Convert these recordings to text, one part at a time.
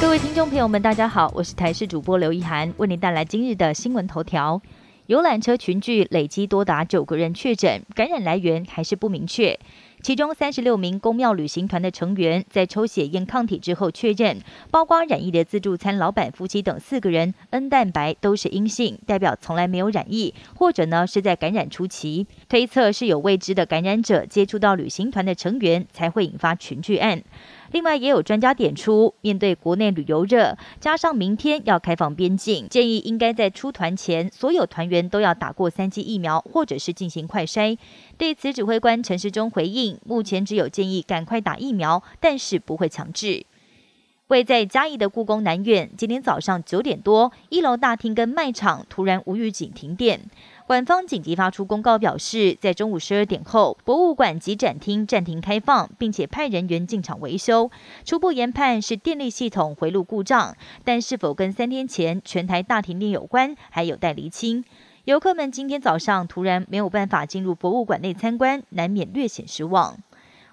各位听众朋友们，大家好，我是台视主播刘一涵，为您带来今日的新闻头条。游览车群聚累积多达九个人确诊，感染来源还是不明确。其中三十六名公庙旅行团的成员在抽血验抗体之后确认，包括染疫的自助餐老板夫妻等四个人，N 蛋白都是阴性，代表从来没有染疫，或者呢是在感染初期。推测是有未知的感染者接触到旅行团的成员，才会引发群聚案。另外，也有专家点出，面对国内旅游热，加上明天要开放边境，建议应该在出团前，所有团员都要打过三剂疫苗，或者是进行快筛。对此，指挥官陈时中回应，目前只有建议赶快打疫苗，但是不会强制。位在嘉义的故宫南院，今天早上九点多，一楼大厅跟卖场突然无预警停电。馆方紧急发出公告，表示在中午十二点后，博物馆及展厅暂停开放，并且派人员进场维修。初步研判是电力系统回路故障，但是否跟三天前全台大停电有关，还有待厘清。游客们今天早上突然没有办法进入博物馆内参观，难免略显失望。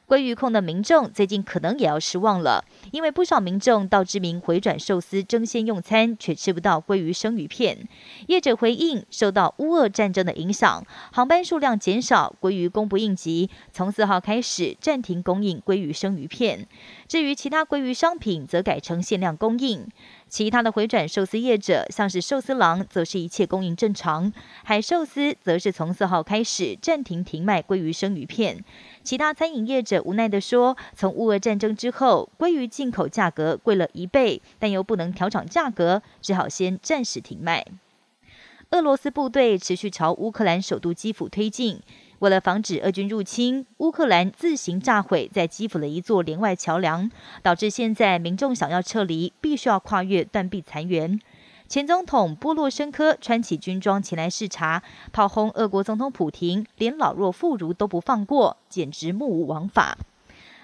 鲑鱼控的民众最近可能也要失望了，因为不少民众到知名回转寿司争先用餐，却吃不到鲑鱼生鱼片。业者回应，受到乌俄战争的影响，航班数量减少，鲑鱼供不应急，从四号开始暂停供应鲑鱼生鱼片。至于其他鲑鱼商品，则改成限量供应。其他的回转寿司业者，像是寿司郎，则是一切供应正常；海寿司则是从四号开始暂停停卖鲑鱼生鱼片。其他餐饮业者无奈地说：“从乌俄战争之后，鲑鱼进口价格贵了一倍，但又不能调涨价格，只好先暂时停卖。”俄罗斯部队持续朝乌克兰首都基辅推进。为了防止俄军入侵，乌克兰自行炸毁在基辅的一座连外桥梁，导致现在民众想要撤离，必须要跨越断壁残垣。前总统波洛申科穿起军装前来视察，炮轰俄国总统普廷，连老弱妇孺都不放过，简直目无王法。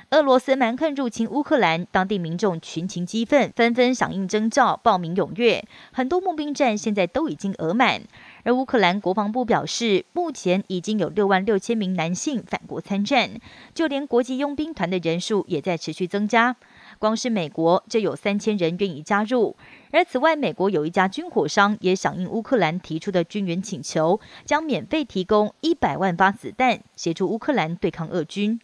俄罗斯蛮横入侵乌克兰，当地民众群情激愤，纷纷响应征召，报名踊跃。很多募兵站现在都已经额满。而乌克兰国防部表示，目前已经有六万六千名男性返国参战，就连国际佣兵团的人数也在持续增加。光是美国就有三千人愿意加入。而此外，美国有一家军火商也响应乌克兰提出的军援请求，将免费提供一百万发子弹，协助乌克兰对抗俄军。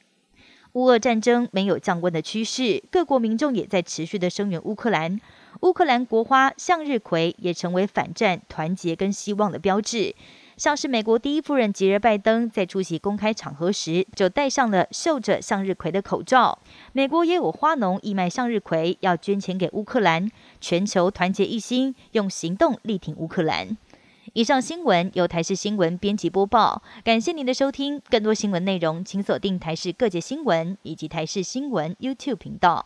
乌俄战争没有降温的趋势，各国民众也在持续的声援乌克兰。乌克兰国花向日葵也成为反战团结跟希望的标志。像是美国第一夫人吉尔拜登在出席公开场合时，就戴上了绣着向日葵的口罩。美国也有花农义卖向日葵，要捐钱给乌克兰。全球团结一心，用行动力挺乌克兰。以上新闻由台视新闻编辑播报，感谢您的收听。更多新闻内容，请锁定台视各界新闻以及台视新闻 YouTube 频道。